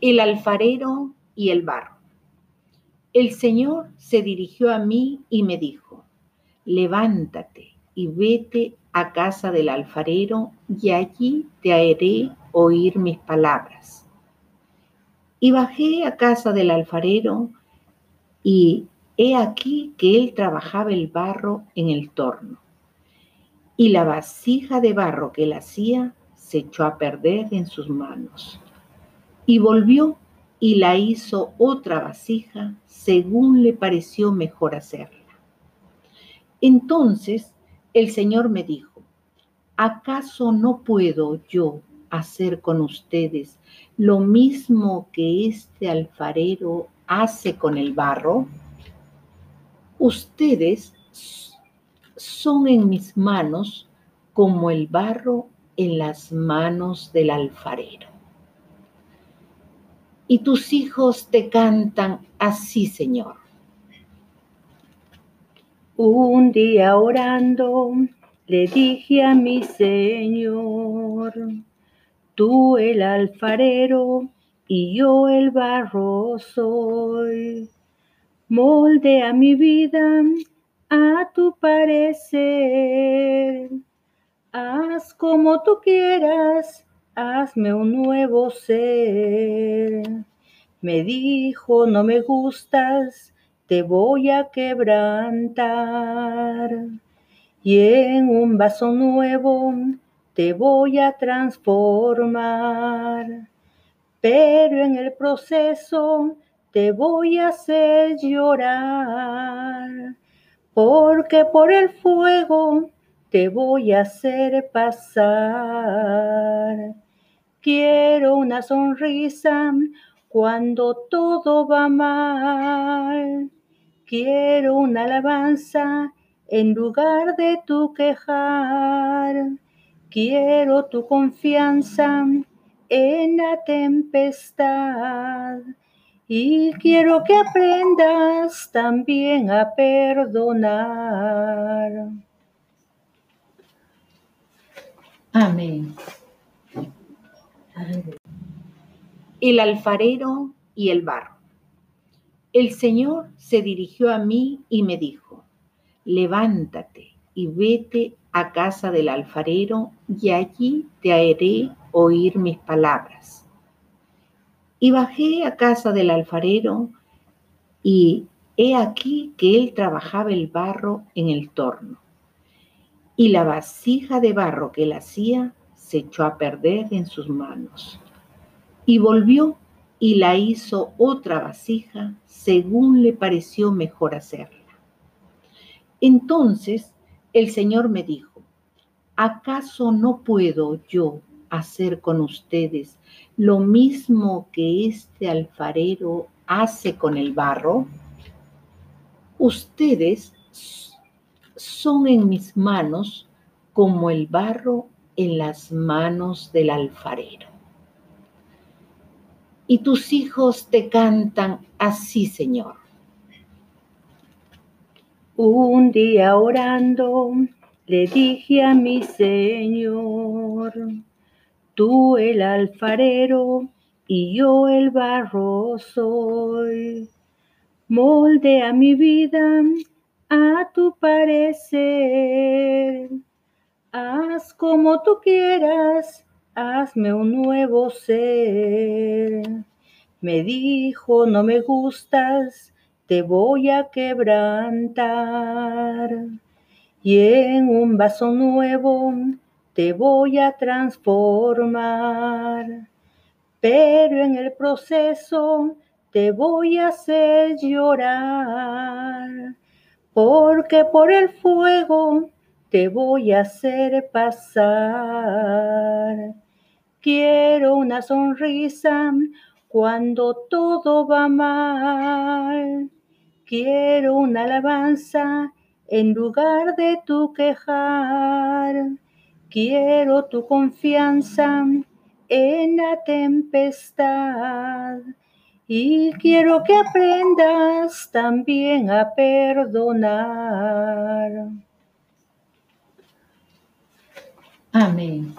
el alfarero y el barro. El Señor se dirigió a mí y me dijo, levántate y vete a casa del alfarero y allí te haré oír mis palabras. Y bajé a casa del alfarero y he aquí que él trabajaba el barro en el torno. Y la vasija de barro que él hacía se echó a perder en sus manos. Y volvió y la hizo otra vasija según le pareció mejor hacerla. Entonces el Señor me dijo, ¿acaso no puedo yo hacer con ustedes lo mismo que este alfarero hace con el barro? Ustedes son en mis manos como el barro en las manos del alfarero. Y tus hijos te cantan así, Señor. Un día orando le dije a mi Señor, tú el alfarero y yo el barro soy. Moldea mi vida a tu parecer. Haz como tú quieras, hazme un nuevo ser. Me dijo, no me gustas, te voy a quebrantar y en un vaso nuevo te voy a transformar. Pero en el proceso te voy a hacer llorar, porque por el fuego te voy a hacer pasar. Quiero una sonrisa cuando todo va mal Quiero una alabanza en lugar de tu quejar. Quiero tu confianza en la tempestad. Y quiero que aprendas también a perdonar. Amén. El alfarero y el barro. El Señor se dirigió a mí y me dijo, levántate y vete a casa del alfarero y allí te haré oír mis palabras. Y bajé a casa del alfarero y he aquí que él trabajaba el barro en el torno. Y la vasija de barro que él hacía se echó a perder en sus manos. Y volvió y la hizo otra vasija según le pareció mejor hacerla. Entonces el Señor me dijo, ¿acaso no puedo yo hacer con ustedes lo mismo que este alfarero hace con el barro? Ustedes son en mis manos como el barro en las manos del alfarero y tus hijos te cantan así, Señor. Un día orando le dije a mi Señor, tú el alfarero y yo el barro soy. Moldea mi vida a tu parecer. Como tú quieras hazme un nuevo ser. Me dijo, no me gustas, te voy a quebrantar. Y en un vaso nuevo te voy a transformar. Pero en el proceso te voy a hacer llorar. Porque por el fuego te voy a hacer pasar. Quiero una sonrisa cuando todo va mal. Quiero una alabanza en lugar de tu quejar. Quiero tu confianza en la tempestad. Y quiero que aprendas también a perdonar. Amén.